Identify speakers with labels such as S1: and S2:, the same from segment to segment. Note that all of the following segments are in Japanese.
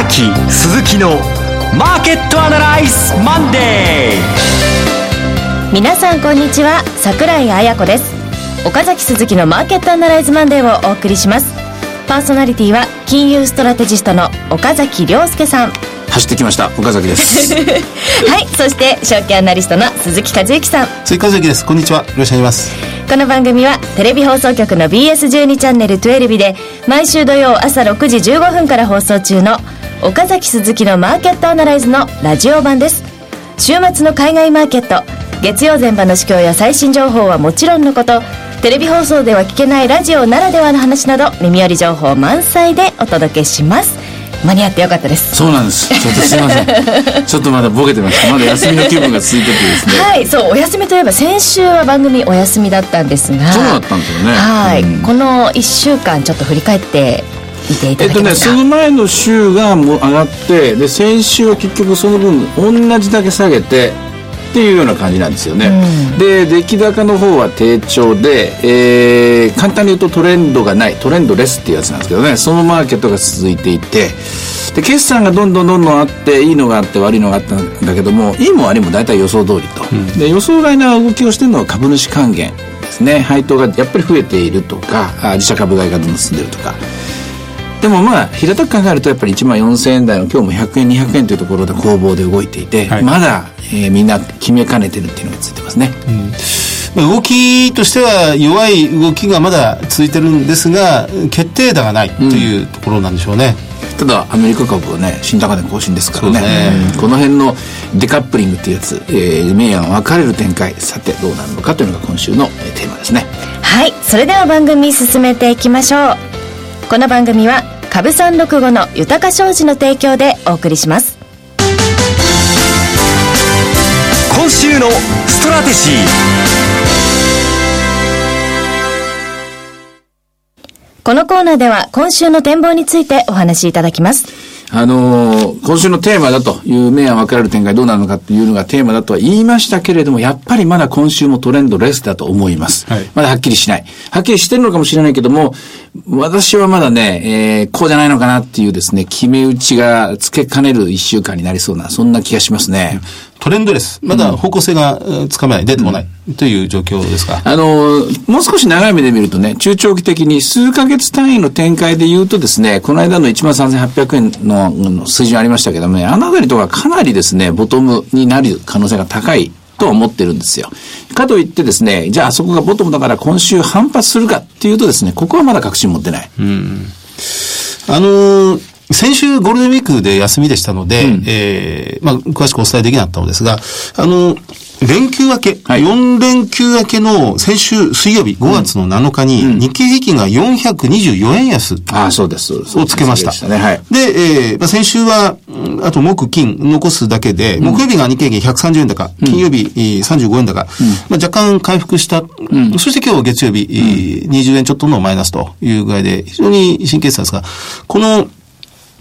S1: 崎鈴木のマーケットアナライズマンデー。
S2: 皆さんこんにちは桜井彩子です。岡崎鈴木のマーケットアナライズマンデーをお送りします。パーソナリティは金融ストラテジストの岡崎良介さん。
S3: 走ってきました。岡崎です。
S2: はいそして証券アナリストの鈴木一之さん。
S4: 鈴木一之です。こんにちは。よろしくお願いします。
S2: この番組はテレビ放送局の BS12 チャンネル12で毎週土曜朝6時15分から放送中の岡崎鈴木のマーケットアナライズのラジオ版です。週末の海外マーケット月曜前場の市況や最新情報はもちろんのことテレビ放送では聞けないラジオならではの話など耳寄り情報満載でお届けします。間に合ってよかったです。
S3: そうなんです。ちょっとすいません。ちょっとまだボケてました。まだ休みの気分が続いててですね。
S2: はいそうお休みといえば先週は番組お休みだったんですが
S3: そうだったんですよね。
S2: はい、
S3: うん。
S2: この1週間ちょっと振り返ってみていた
S3: えっとね
S2: だけますか、
S3: その前の週がもう上がってで先週は結局その分同じだけ下げてっていうような感じなんですよね、で出来高の方は低調で、えー簡単に言うとトレンドがない。トレンドレスっていうやつなんですけどね。そのマーケットが続いていて。で決算がどんどんどんどんあっていいのがあって悪いのがあったんだけどもいいも悪いも大体予想通りと、で予想外な動きをしてるのは株主還元ですね。配当がやっぱり増えているとかあ自社株買いがどんどん進んでるとかでもまあ平たく考えるとやっぱり1万4000円台の今日も100円200円というところで攻防で動いていて、
S4: はい。
S3: まだ、えーみんな決めかねてるっていうのがついてますね、
S4: まあ動きとしては弱い動きがまだ続いてるんですが決定打がないというところなんでしょうね、
S3: ただアメリカ株はね新高値更新ですからね。
S4: ね。
S3: うん。この辺のデカップリングっていうやつ、えー、明暗分かれる展開。さてどうなるのかというのが今週のえーテーマですね。
S2: はい。それでは番組進めていきましょうこの番組は株三六五の豊か商事の提供でお送りします。
S1: 今週のストラテジ
S2: このコーナーでは今週の展望についてお話しいただきます
S3: あのー今週のテーマだという明暗分かれる展開どうなるのかというのがテーマだとは言いましたけれども、やっぱりまだ今週もトレンドレスだと思います。
S4: はい
S3: まだはっきりしない。はっきりしてるのかもしれないけども、私はまだね、えーこうじゃないのかなっていうですね、決め打ちがつけかねる一週間になりそうな、そんな気がしますね。
S4: トレンドレス。まだ方向性がえーつかめない。出てこない、という状況ですか？
S3: あのーもう少し長い目で見るとね、中長期的に数ヶ月単位の展開で言うとですね、この間の13,800円のの水準ありましたけどもね、あのあたりとかかなりですね、ボトムになる可能性が高いとは思ってるんですよ。かといってですね、じゃああそこがボトムだから今週反発するかっていうとですね、ここはまだ確信持ってない。
S4: あのー先週ゴールデンウィークで休みでしたので、えーまあ、詳しくお伝えできなかったのですが、あの連休明け、
S3: はい。
S4: 4連休明けの先週水曜日、5月の7日に、日経平均が424円安
S3: ああ、そうです。そうです。
S4: をつけました。
S3: そうでね、はい。
S4: で、えーまあ、先週は、うんあと木、金残すだけで、木曜日が日経平均130円高、金曜日、えー35円高、まあ、若干回復した、そして今日月曜日、えー20円ちょっとのマイナスという具合で、非常に神経質なんですが、この、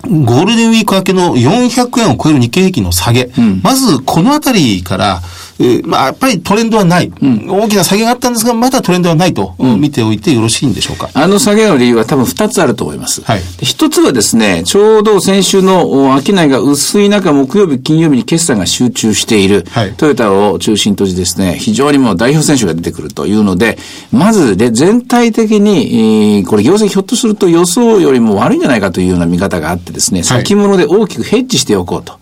S4: ゴールデンウィーク明けの400円を超える日経平均の下げ。まず、このあたりから、えーまあ、やっぱりトレンドはない、大きな下げがあったんですが、まだトレンドはないと、見ておいてよろしいんでしょうか？
S3: あの下げの理由は多分二つあると思います。
S4: はい。
S3: で一つはですね、ちょうど先週のお商いが薄い中、木曜日、金曜日に決算が集中している、
S4: はい。
S3: トヨタを中心としてですね、非常にもう代表選手が出てくるというので、まずで全体的に、えーこれ業績ひょっとすると予想よりも悪いんじゃないかというような見方があってですね、先物で大きくヘッジしておこうと。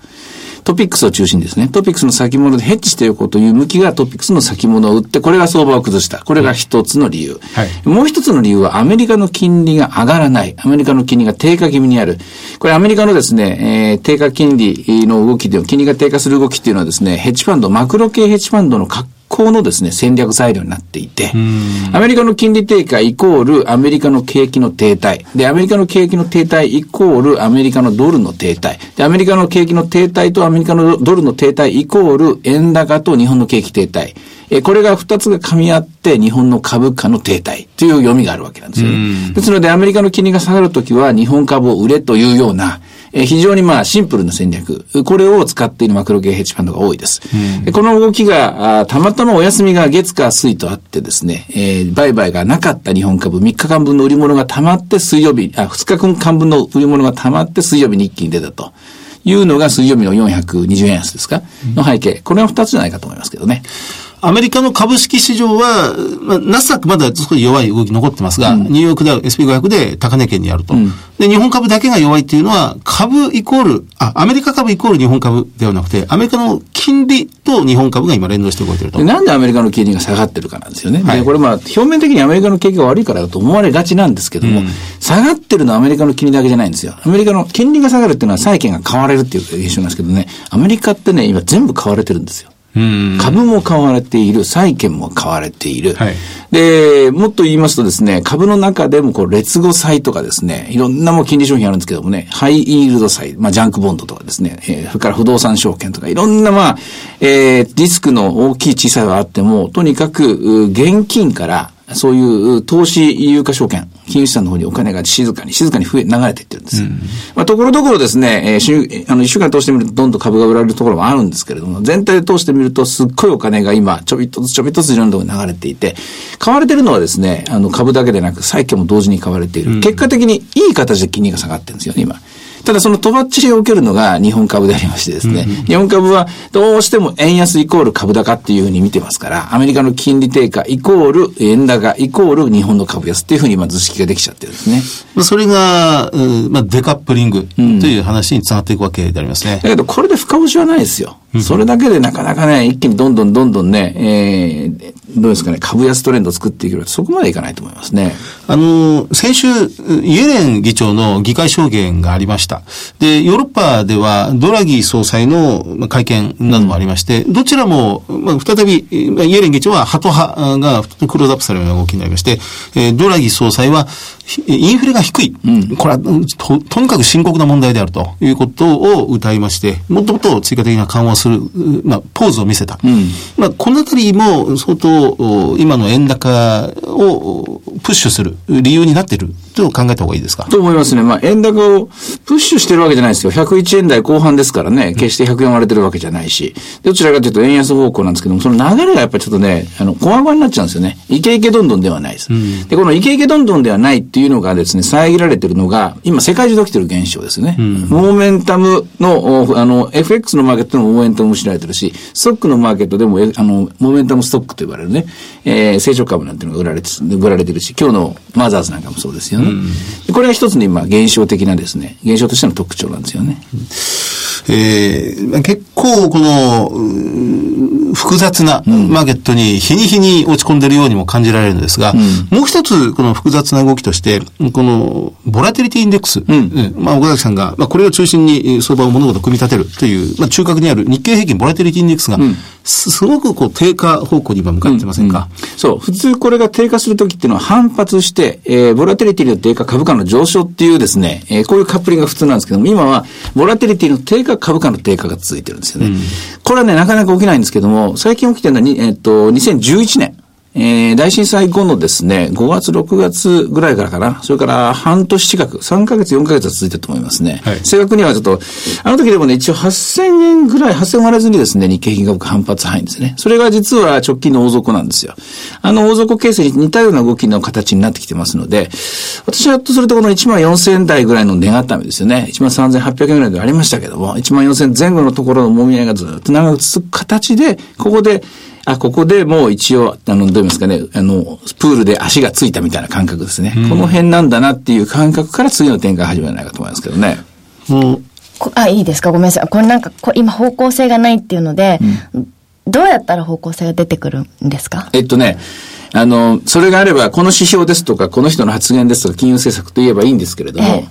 S3: トピックスを中心にですね、トピックスの先物でヘッジしておこうという向きがトピックスの先物を売って、これが相場を崩した。これが一つの理由。
S4: はい
S3: もう一つの理由はアメリカの金利が上がらない。アメリカの金利が低下気味にある。これアメリカのですね、えー低下金利の動きで、金利が低下する動きっていうのはですね、ヘッジファンド、マクロ系ヘッジファンドの格好のですね、戦略材料になっていて、アメリカの金利低下イコールアメリカの景気の停滞。で、アメリカの景気の停滞イコールアメリカのドルの停滞。で、アメリカの景気の停滞とアメリカのドルの停滞イコール円高と日本の景気停滞。えーこれが二つが噛み合って日本の株価の停滞という読みがあるわけなんですよね。ですのでアメリカの金利が下がるときは日本株を売れというような、えー、非常にまあシンプルな戦略、これを使っているマクロ系ヘッジファンドが多いです。うん、この動きがあ、たまたまお休みが月火水とあってですね、えー、売買がなかった日本株3日間分の売り物が溜まって水曜日、あ、2日間分の売り物が溜まって水曜日に一気に出たと。いうのが水曜日の420円安ですか、の背景。これは2つじゃないかと思いますけどね。
S4: アメリカの株式市場は、まあ、ナスダックまだ少し弱い動き残ってますが、うん、ニューヨークダウ SP500 で高値圏にあると、うん、で、日本株だけが弱いっていうのは、株イコール、あ、アメリカ株イコール日本株ではなくて、アメリカの金利と日本株が今連動して動いてると。
S3: なんでアメリカの金利が下がってるかなんですよね。はい、で、これまあ、表面的にアメリカの景気が悪いからだと思われがちなんですけども、うん、下がってるのはアメリカの金利だけじゃないんですよ。アメリカの金利が下がるっていうのは債券が買われるっていう現象なんですけどね、アメリカってね、今全部買われてるんですよ。株も買われている、債券も買われている。はい、で、もっと言いますとですね、株の中でもこう、劣後債とかですね、いろんなも金利商品あるんですけどもね、ハイイールド債、まあ、ジャンクボンドとかですね、えー、それから不動産証券とか、いろんなまあ、えー、リスクの大きい小さいはあっても、とにかく、現金から、そういう投資有価証券、金融資産の方にお金が静かに、静かに増え、流れていってるんです。うん、まあ、ところどころですね、えー、あの、一週間通してみるとどんどん株が売られるところもあるんですけれども、全体で通してみるとすっごいお金が今、ちょびっとずつちょびっとずついろんなところに流れていて、買われてるのはですね、あの、株だけでなく債券も同時に買われている。うん、結果的にいい形で金利が下がってるんですよね、今。ただそのとばっちりを受けるのが日本株でありましてですね、うん、日本株はどうしても円安イコール株高っていうふうに見てますから、アメリカの金利低下イコール円高イコール日本の株安っていうふうに今図式ができちゃってるんですね。
S4: まあそれが、うん、まあデカップリングという話につながっていくわけでありますね。
S3: だけどこれで深押しはないですよ。それだけでなかなかね、一気にどんどんどんどんね、えー、どうですかね、株安トレンドを作っていけるそこまでいかないと思いますね。
S4: あの、先週、イエレン議長の議会証言がありました。で、ヨーロッパではドラギ総裁の会見などもありまして、うん、どちらも、まあ、再び、イエレン議長はハト派がクローズアップされるような動きになりまして、えー、ドラギ総裁は、インフレが低い。うん、これはと、とにかく深刻な問題であるということを歌いまして、もっともっと追加的な緩和する、まあ、ポーズを見せた。うん、まあ、このあたりも相当、今の円高をプッシュする理由になっていると考えた方がいいですか？
S3: と思いますね。まあ、円高をプッシュしてるわけじゃないですよ。101円台後半ですからね、決して100円割れてるわけじゃないし、どちらかというと円安方向なんですけども、その流れがやっぱりちょっとね、あの、こわごわになっちゃうんですよね。イケイケどんどんではないです。うん、で、このイケイケどんどんではないっていうのがですね、遮られてるのが、今世界中で起きてる現象ですね。うん、モーメンタムの、あの、FX のマーケットでもモーメンタムも知られてるし、ストックのマーケットでも、あの、モーメンタムストックと呼ばれるね、えー、成長株なんていうのが売られて、売られてるし、今日のマザーズなんかもそうですよね。うん、これが一つの今、現象的なですね、現象としての特徴なんですよね。
S4: えー、結構この、複雑なマーケットに日に日に落ち込んでいるようにも感じられるんですが、うん、もう一つこの複雑な動きとして、このボラテリティインデックス、うん、まあ岡崎さんが、まあこれを中心に相場を物事を組み立てるという、まあ中核にある日経平均ボラテリティインデックスが、すごくこう低下方向に今向かってませんか、
S3: うん。うん、そう。普通これが低下するときっていうのは反発して、えー、ボラテリティの低下株価の上昇っていうですね、えー、こういうカップリングが普通なんですけども、今はボラテリティの低下株価の低下が続いてるんですよね。うん、これはね、なかなか起きないんですけども、最近起きてるのはに、えっ、ー、と、2011年。えー、大震災後のですね、5月、6月ぐらいからかな、それから半年近く、3ヶ月、4ヶ月は続いてると思いますね。はい、正確にはちょっと、あの時でもね、一応8000円ぐらい、8000割れずにですね、日経平均株価反発範囲ですね。それが実は直近の大底なんですよ。あの大底形成に似たような動きの形になってきてますので、私はとするとこの1万4000円台ぐらいの値固めですよね。1万3800円ぐらいでありましたけども、1万4000前後のところのもみ合いがずっと長く続く形で、ここで、あ、ここでもう一応、あの、どう言いますかね、あの、プールで足がついたみたいな感覚ですね。うん、この辺なんだなっていう感覚から次の展開始めないかと思いますけどね。
S2: もうあ、いいですか？ごめんなさい。これなんか、こ今方向性がないっていうので、うん、どうやったら方向性が出てくるんですか？
S3: えっとね、あの、それがあれば、この指標ですとか、この人の発言ですとか、金融政策と言えばいいんですけれども、ええ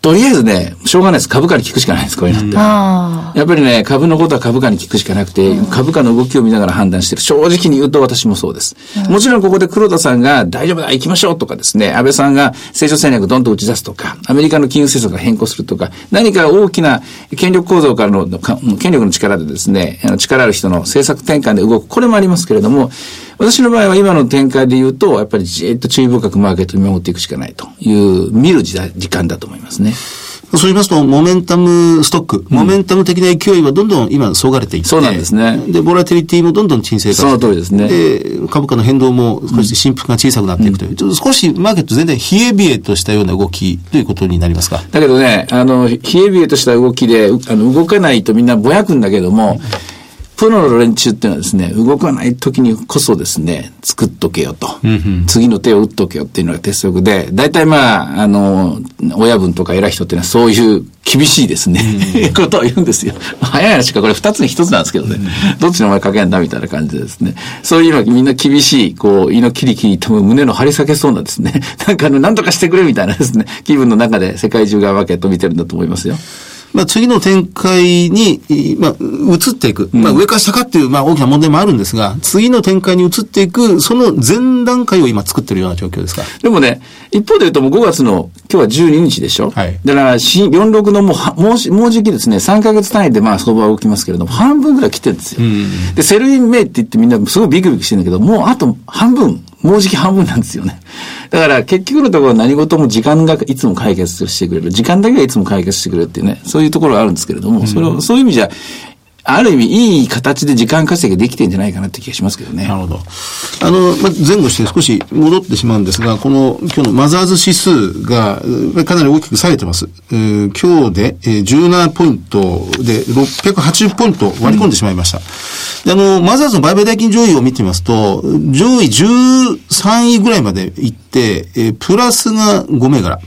S3: とりあえずね、しょうがないです。株価に聞くしかないです、こういうのって。やっぱりね、株のことは株価に聞くしかなくて、株価の動きを見ながら判断してる。正直に言うと私もそうです。もちろんここで黒田さんが大丈夫だ、行きましょうとかですね、安倍さんが成長戦略どんどん打ち出すとか、アメリカの金融政策が変更するとか、何か大きな権力構造からの、権力の力でですね、力ある人の政策転換で動く、これもありますけれども、私の場合は今の展開で言うと、やっぱりじっと注意深くマーケットを見守っていくしかないという、見る時間だと思いますね。
S4: そうしますと、モメンタムストック、モメンタム的な勢いはどんどん今、そがれていって、
S3: そうなんですね。
S4: で、ボラティリティもどんどん沈静化して、
S3: その通りですね。
S4: で、株価の変動も少し振幅が小さくなっていくという、うん、ちょっと少しマーケット全体冷え冷えとしたような動きということになりますか？
S3: だけどね、あの、冷え冷えとした動きで、あの、動かないとみんなぼやくんだけども、うんプロの連中っていうのはですね、動かない時にこそですね、作っとけよと。うんうん、次の手を打っとけよっていうのが鉄則で、大体まあ、あの、親分とか偉い人っていうのはそういう厳しいですね、うん、ことを言うんですよ。早い話かこれ二つに一つなんですけどね、うん、どっちの前かけんだみたいな感じでですね、そういう今みんな厳しい、こう、胃のキリキリと胸の張り裂けそうなですね、なんかあの、なんとかしてくれみたいなですね、気分の中で世界中がマーケット見てるんだと思いますよ。
S4: まあ、次の展開に、まあ、移っていく。まあ、上か下かっていう、まあ、大きな問題もあるんですが、次の展開に移っていく、その前段階を今作ってるような状況ですか。
S3: でもね、一方で言うともう5月の、今日は12日でしょ。はい。だから、46のもう、もう、もうじきですね、3ヶ月単位でまあ、相場は動きますけれども、半分ぐらい来てるんですよ。で、 Sell in May って言ってみんなすごいビクビクしてるんだけど、もうあと半分、もうじき半分なんですよね。だから結局のところ何事も時間がいつも解決してくれる。時間だけがいつも解決してくれるっていうね、そういうところがあるんですけれども、それを、そういう意味じゃ、ある意味いい形で時間稼ぎできてんじゃないかなって気がしますけどね。
S4: なるほど。あの、ま、前後して少し戻ってしまうんですが、この今日のマザーズ指数がかなり大きく下げてます。えー、今日で、えー、17ポイントで680ポイント割り込んでしまいました。うん、であの、マザーズの売買代金上位を見てみますと、上位13位ぐらいまで行って、えー、プラスが5銘柄。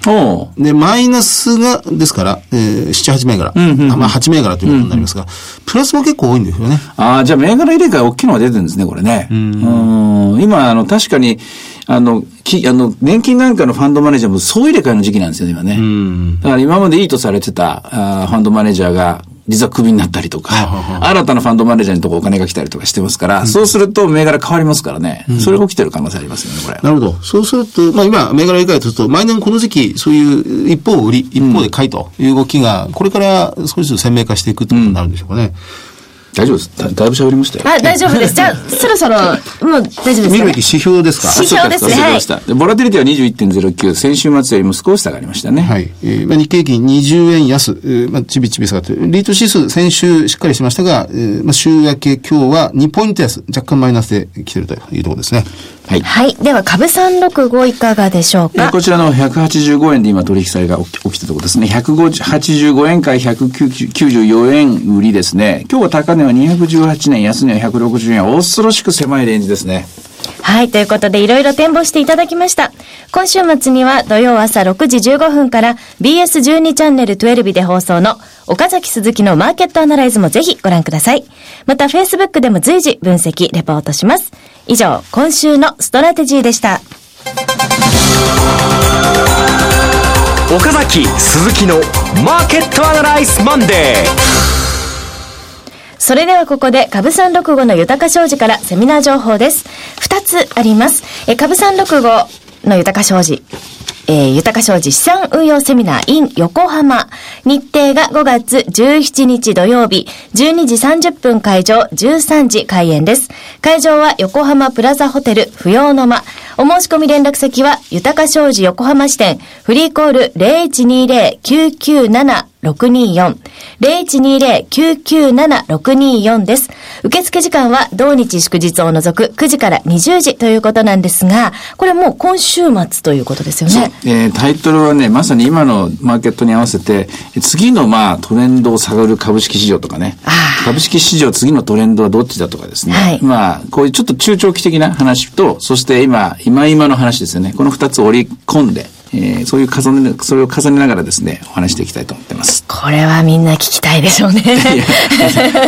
S4: で、マイナスが、ですから、えー、7、8銘柄。うんうんうん、まあ、8銘柄ということになりますが、うんうん、プラススも結構多いんですよね。
S3: ああ、じゃあ銘柄入れ替え大きいのが出てるんですね、これね。うん。今、あの、確かに、あの、き、あの、年金なんかのファンドマネージャーも総入れ替えの時期なんですよ、今ね。うん。だから今までいいとされてた、あファンドマネージャーが、実はクビになったりとか、新たなファンドマネージャーのとこお金が来たりとかしてますから、うん、そうすると銘柄変わりますからね、うん、それが起きてる可能性ありますよね、これ。
S4: なるほど。そうすると、まあ今、銘柄理解とすると、毎年この時期、そういう一方売り、一方で買いという動きが、これから少しずつ鮮明化していくということになるんでしょうかね。うん
S3: 大丈夫です。だだいぶ喋りましたよ。
S2: あ、大丈夫です。じゃあ、そろそろ、もう大丈夫です
S4: 見るべき指標ですか？
S2: 指標ですね。はい。
S3: ボラティリティは21.09、先週末よりも少し下がりましたね。
S4: はい。えー、まあ、日経平均20円安、えー、まあ、ちびちび下がって、リート指数先週しっかりしましたが、えー、まあ、週明け今日は2ポイント安、若干マイナスで来てるというところですね。
S2: はい。はい。では、株365いかがでしょうか、
S3: えー、こちらの185円で今取引されが起きたところですね。185円から194円売りですね。今日は高値は218年、安値は160円。恐ろしく狭いレンジですね。
S2: はい。ということで、いろいろ展望していただきました。今週末には土曜朝6時15分から BS12 チャンネル12で放送の岡崎鈴木のマーケットアナライズもぜひご覧ください。また、Facebook でも随時分析、レポートします。以上、今週のストラテジーでした。
S1: 岡崎鈴木のマーケットアナライズマンデー。
S2: それではここで、株三六五の豊商事からセミナー情報です。二つあります。え、株三六五の豊か商事。えー、豊か商事資産運用セミナー in 横浜。日程が5月17日土曜日、12時30分会場、13時開演です。会場は横浜プラザホテル不要の間。お申し込み連絡先は、豊か商事横浜支店、フリーコール0120-997。0120-997-624です。受付時間は同日祝日を除く9時から20時ということなんですが、これもう今週末ということですよね。
S3: えー、タイトルはね、まさに今のマーケットに合わせて、次のまあトレンドを探る株式市場とかね、株式市場次のトレンドはどっちだとかですね。はい、まあ、こういうちょっと中長期的な話と、そして今、今今の話ですよね。この二つを織り込んで、えー、そういう重ね、それを重ねながらですね、お話していきたいと思ってます。
S2: これはみんな聞きたいでしょうね。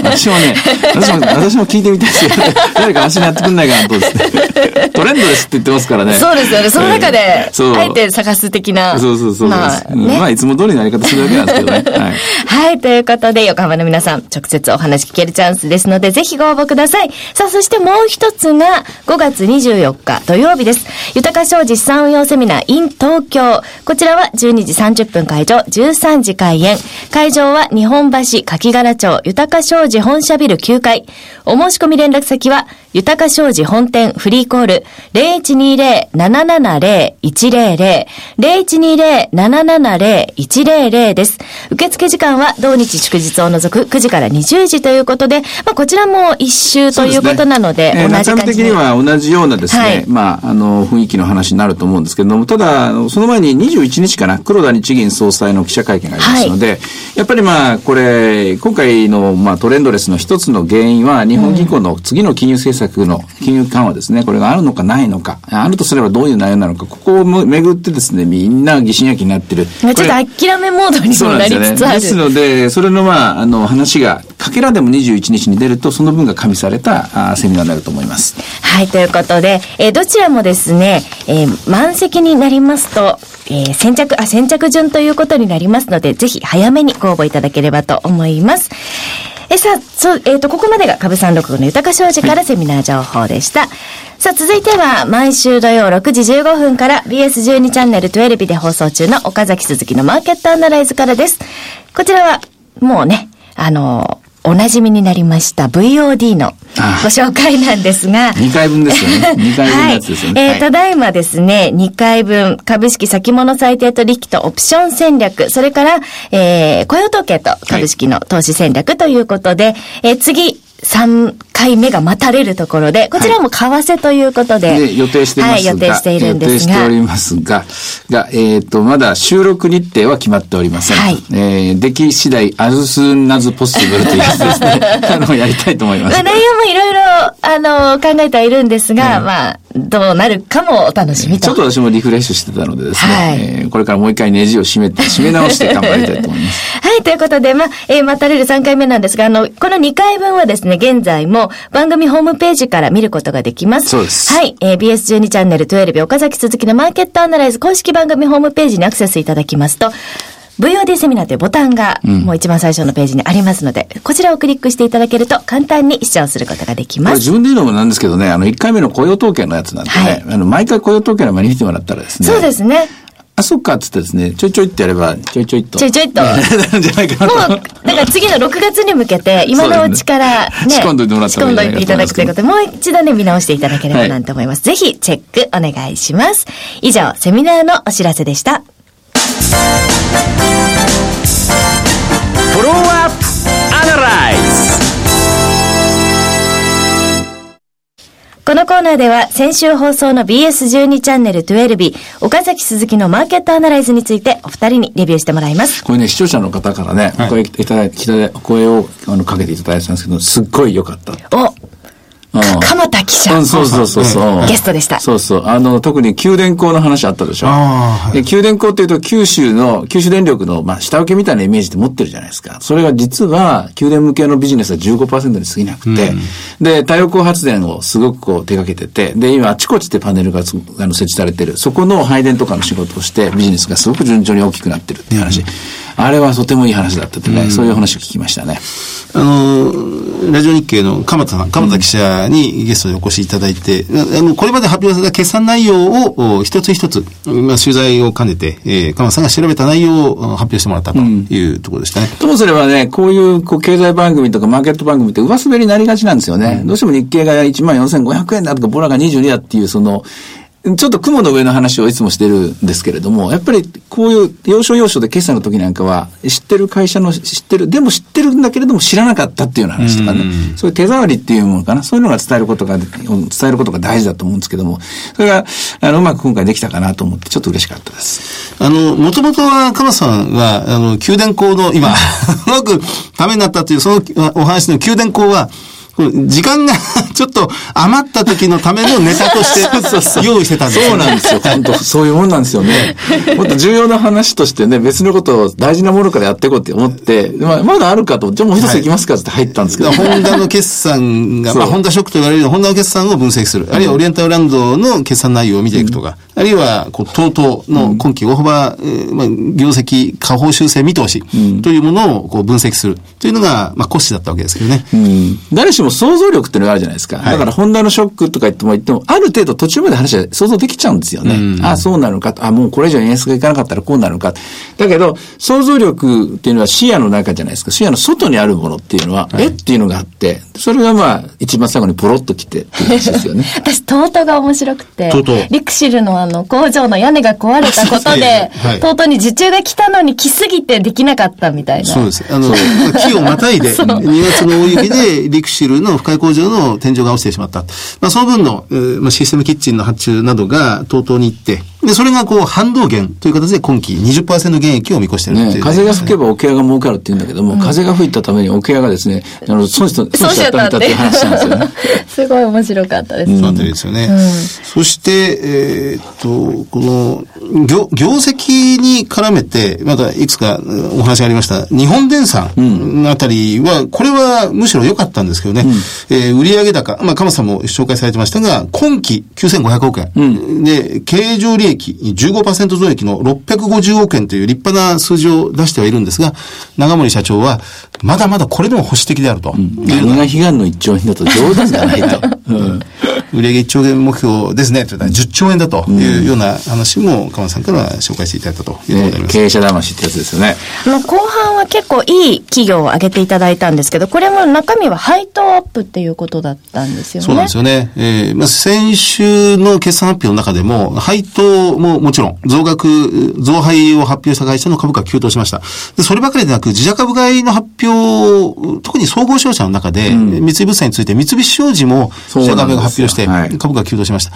S3: 私もね、私も、私も聞いてみたいですよ。誰か足にやってくんないかなとですね。トレンドですって言ってますからね。
S2: そうですよね。その中で、あえて探す的な。
S3: そうそうそうまあ、ね、まあ、いつも通りのやり方するだけなんですけどね。はい。
S2: はい、ということで、横浜の皆さん、直接お話聞けるチャンスですので、ぜひご応募ください。さあ、そしてもう一つが、5月24日土曜日です。豊か商事資産運用セミナー in 東京。こちらは12時30分会場、13時開演。会場は日本橋柿柄町豊か商事本社ビル9階。お申し込み連絡先は豊か商事本店フリーコール0120-770-100 0120-770-100です。受付時間は同日祝日を除く9時から20時ということで、まあ、こちらも一周ということなので、
S3: そうすねえー
S2: 同じ感じで。
S3: 中身的には同じようなですね、
S2: はい
S3: まあ、あの、雰囲気の話になると思うんですけれども、ただ、その前に21日かな、黒田日銀総裁の記者会見がありますので、やっぱりまあ、これ、今回の、まあ、トレンドレスの一つの原因は、日本銀行の次の金融政策の金融緩和ですね、これがあるのかないのか、あるとすればどういう内容なのか、ここをめぐってですね、みんな疑心暗鬼になってる。
S2: まあちょっと諦めモードにもなり
S3: そうなんですよね。
S2: つつある。
S3: ですので、それのまあ、あの、話が、かけらでも21日に出ると、その分が加味されたあセミナーになると思います。
S2: はい、ということで、えーどちらもですね、えー満席になりますと、えー先着、あ、先着順ということになりますので、ぜひ早めにご応募いただければと思います。えーさあ、そう、えっ、と、ここまでが株三六五の豊か商事からセミナー情報でした。さあ、続いては、毎週土曜6時15分から BS12 チャンネル12で放送中の岡崎鈴木のマーケットアナライズからです。こちらは、もうね、あのーお馴染みになりました VOD の
S3: あ
S2: ご紹介なんですが、
S3: 2回分ですよね。2回分のやつですよね。
S2: はい。えー
S3: はい
S2: ただいまですね、2回分、株式先物最低取引とオプション戦略、それから、えー雇用統計と株式の投資戦略ということで、えー次、3回目が待たれるところで、こちらも為替ということで、
S3: で、予定してますが、
S2: はい、予定しているんですが
S3: 予定してお、りますが、が、えっ、と、まだ収録日程は決まっておりません。
S2: はい
S3: えー、でき次第、as soon as possible というやつですね。あの、やりたいと思います。
S2: まあ、内容もいろいろ、あの、考えてはいるんですが、まあ、どうなるかもお楽しみと。
S3: ちょっと私もリフレッシュしてたのでですね、
S2: はい
S3: えーこれからもう一回ネジを締めて、締め直して頑張りたいと思います。
S2: はい、ということで、まあ、えー待たれる3回目なんですが、あの、この2回分はですね、現在も番組ホームページから見ることができます。
S3: そうです
S2: はい、えー BS12 チャンネル12岡崎鈴木のマーケットアナライズ公式番組ホームページにアクセスいただきますと、VOD セミナーというボタンが、もう一番最初のページにありますので、こちらをクリックしていただけると簡単に視聴することができ
S3: こ
S2: ます。
S3: れ自分で言うのもなんですけどね、あの、1回目の雇用統計のやつなんでね、
S2: はい
S3: あの、毎回雇用統計の前に見てもらったらですね、
S2: そうですね。
S3: あ、そっかっつってですね、ちょいちょいってやれば、ちょいちょいっと。
S2: ちょいちょいっと
S3: なるんじゃないか
S2: もう。だから次の6月に向けて、今のうちからね、
S3: 仕込んどいてもらった
S2: 仕込んどいていただくということで、もう一度ね、見直していただければなんて思います。ぜひ、チェックお願いします。以上、セミナーのお知らせでした。このコーナーでは、先週放送の BS12 チャンネル12日、岡崎鈴木のマーケットアナライズについて、お二人にレビューしてもらいます。
S3: これね、視聴者の方からね、お声いただいて、お声をあのかけていただいてたんですけど、すっごい良かった。
S2: お、
S3: うん
S2: 鎌田記者。
S3: うん、そうそうそうそう。
S2: ゲストでした
S3: そうそう。あの、特に九電工の話あったでしょ。
S4: はい
S3: で九電工っていうと、九州の、九州電力の、まあ、下請けみたいなイメージで持ってるじゃないですか。それが実は、九電向けのビジネスは15%に過ぎなくて、で、太陽光発電をすごくこう手掛けてて、で、今、あちこちでパネルがつあの設置されてる。そこの配電とかの仕事をして、ビジネスがすごく順調に大きくなってるっていう話。あれはとてもいい話だったってね、そういう話を聞きましたね。
S4: あの、ラジオ日経の鎌田さん、鎌田記者にゲストでお越しいただいて、あの、これまで発表された決算内容をお一つ一つ、まあ、取材を兼ねて、えー、鎌田さんが調べた内容をお発表してもらったというところでしたね。
S3: ともすればね、こういうこう経済番組とかマーケット番組って上滑りになりがちなんですよね。どうしても日経が1万4500円だとか、ボラが22だっていう、その、ちょっと雲の上の話をいつもしてるんですけれども、やっぱりこういう要所要所で決算の時なんかは、知ってる会社の知ってる、でも知ってるんだけれども知らなかったっていうような話とかね、そういう手触りっていうものかな、そういうのが伝えることが、伝えることが大事だと思うんですけども、それが、あの、うまく今回できたかなと思って、ちょっと嬉しかったです。
S4: あの、もともとは、鎌田さんは、あの、宮殿校の、今、うまくためになったという、そのお話の宮殿校は、時間が ちょっと余った時のためのネタとして 用意してたんですよ、
S3: そうなんですよ。本当そういうもんなんですよね。もっと重要な話としてね、別のことを大事なものからやっていこうって思って、まあ、まだあるかと、じゃあもう一ついきますかって入ったんですけど、
S4: ホンダの決算が、まあ、ホンダショックと言われるホンダの決算を分析する。あるいはオリエンタルランドの決算内容を見ていくとか、あるいは、こう、TOTO の今期大幅、えーまあ、業績、下方修正見通しというものをこう分析するというのが、まあ、骨子だったわけですけどね。
S3: うん誰ししも想像力っていうのがあるじゃないですか。だから、ホンダのショックとか言っても言っても、ある程度途中まで話は想像できちゃうんですよね。ああ、そうなのかあ、もうこれ以上円安がいかなかったらこうなるのか。だけど、想像力っていうのは視野の中じゃないですか。視野の外にあるものっていうのは、はい、えっていうのがあって、それがまあ、一番最後にポロッときてっていう話ですよね。
S2: 私、トートが面白くて、リクシルのあの、工場の屋根が壊れたことで、はい、トートに受注が来たのに来すぎてできなかったみたいな。
S4: そうです。あの、木をまたいで、2月の大雪で、リクシルの深い工場の天井が落ちてしまった。まあ、その分の、えーまあ、システムキッチンの発注などが、とうとうに行って、で、それがこう、反動減という形で今期20%減益を見越してる
S3: ね、風が吹けば桶屋が儲かるって言うんだけども、うん、風が吹いたために桶屋がですね、あの、損し
S2: た、損しちゃったっていう話なんですよね。すごい面白かったです。
S4: そうなんですよね。うん、そして、えー、っと、この、業、業績に絡めて、またいくつかお話がありました、日本電産あたりは、これはむしろ良かったんですけどね、うん、えー、売上高、まあ、鎌さんも紹介されてましたが、今期9500億円、うん、で、経常利益15%増益の650億円という立派な数字を出してはいるんですが、長森社長は、まだまだこれでも保守的であると。うん、
S3: 何が悲願の1兆円だと冗談じゃないと。
S4: うん。売上1兆円目標ですね、と言ったら10兆円だというような話も、鎌さんから紹介していただいたということであります。ね、
S3: 経営者魂ってやつですよね。
S2: あ後半は結構いい企業を挙げていただいたんですけど、これも中身は配当アップっていうことだったんですよね。
S4: そうなんですよね。えー、まあ、先週の決算発表の中でも、配当ももちろん、増額、増配を発表した会社の株価急騰しました。で、そればかりでなく、自社株買いの発表、特に総合商社の中で、うん、三井物産について三菱商事も自社株が発表して、株価急騰しました。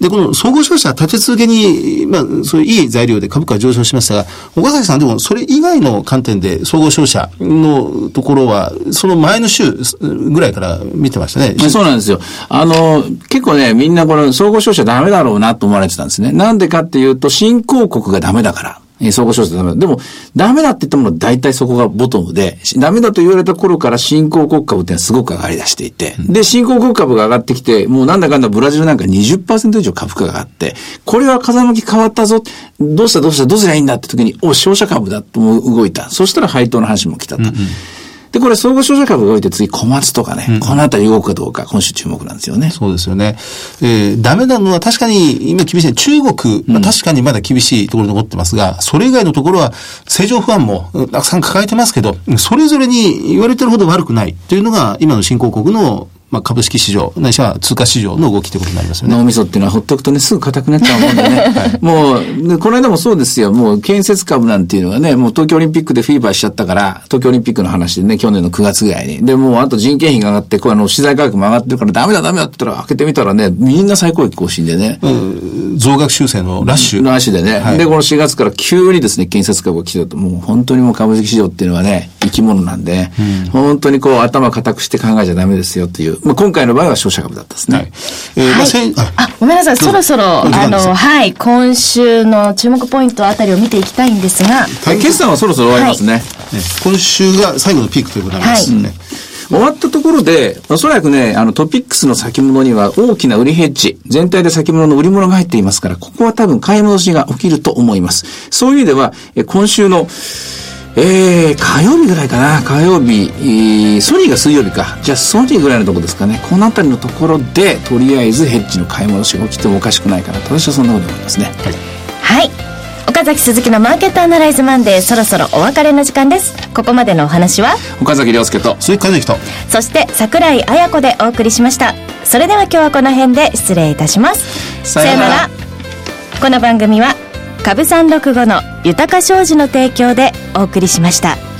S4: で、この総合商社立て続けに、まあ、そういういい材料で株価上昇しましたが、岡崎さんでもそれ以外の観点で総合商社のところは、その前の週ぐらいから見てましたね。
S3: そうなんですよ。あの、結構ね、みんなこの総合商社ダメだろうなと思われてたんですね。なんでかっていうと、新興国がダメだから。えー、総合商社ダメだ。でも、ダメだって言ったものは大体そこがボトムで、ダメだと言われた頃から新興国株ってのはすごく上がり出していて、で、新興国株が上がってきて、もうなんだかんだブラジルなんか20%以上株価が上がって、これは風向き変わったぞ。どうしたどうしたどうすりゃいいんだって時に、お、商社株だと動いた。そしたら配当の話も来たと。うんうんで、これ総合商社株が動いて次小松とかね、うん、このあたり動くかどうか、今週注目なんですよね。
S4: そうですよね。えー、ダメなのは確かに今厳しい。中国、まあ、確かにまだ厳しいところに残ってますが、それ以外のところは政情不安もたくさん抱えてますけど、それぞれに言われてるほど悪くないというのが今の新興国のまあ、株式市場、ないしは通貨市場の動きということになりますよね。
S3: 脳みそっていうのはほっとくとね、すぐ硬くなっちゃうもんでね。はい、もう、この間もそうですよ。もう建設株なんていうのはね、もう東京オリンピックでフィーバーしちゃったから、東京オリンピックの話でね、去年の9月ぐらいに。で、もうあと人件費が上がって、こうあの、資材価格も上がってるからダメだダメだって言ったら、開けてみたらね、みんな最高益更新でね。う
S4: ん、増額修正のラッシュ。
S3: ラッシュでね。はい、で、この4月から急にですね、建設株が来てると、もう本当にもう株式市場っていうのはね、生き物なんで、うん、本当にこう頭固くして考えちゃダメですよっていう。まあ、今回の場合は商社株だったですね。はい。えー、まあ、
S2: せん、あ、ごめんなさい。そろそろ、あの、はい、今週の注目ポイントあたりを見ていきたいんですが。
S3: はい、決算はそろそろ終わりますね。はい、
S4: 今週が最後のピークということになりますね。はい
S3: 終わったところで、おそらくね、あのトピックスの先物には大きな売りヘッジ、全体で先物の売り物が入っていますから、ここは多分買い戻しが起きると思います。そういう意味では、今週のえー、火曜日ぐらいかな、火曜日、えー、ソニーが水曜日か。じゃあソニーぐらいのとこですかね。この辺りのところで、とりあえずヘッジの買い戻しが起きてもおかしくないかなと、私はそんなふうに思いますね。
S2: はい。はい、岡崎鈴木のマーケットアナライズマンデー、そろそろお別れの時間です。ここまでのお話は、
S3: 岡崎亮介と、
S4: 鈴木和之と、
S2: そして桜井彩子でお送りしました。それでは今日はこの辺で失礼いたします。さよなら。この番組は、株三六五の豊商事の提供でお送りしました。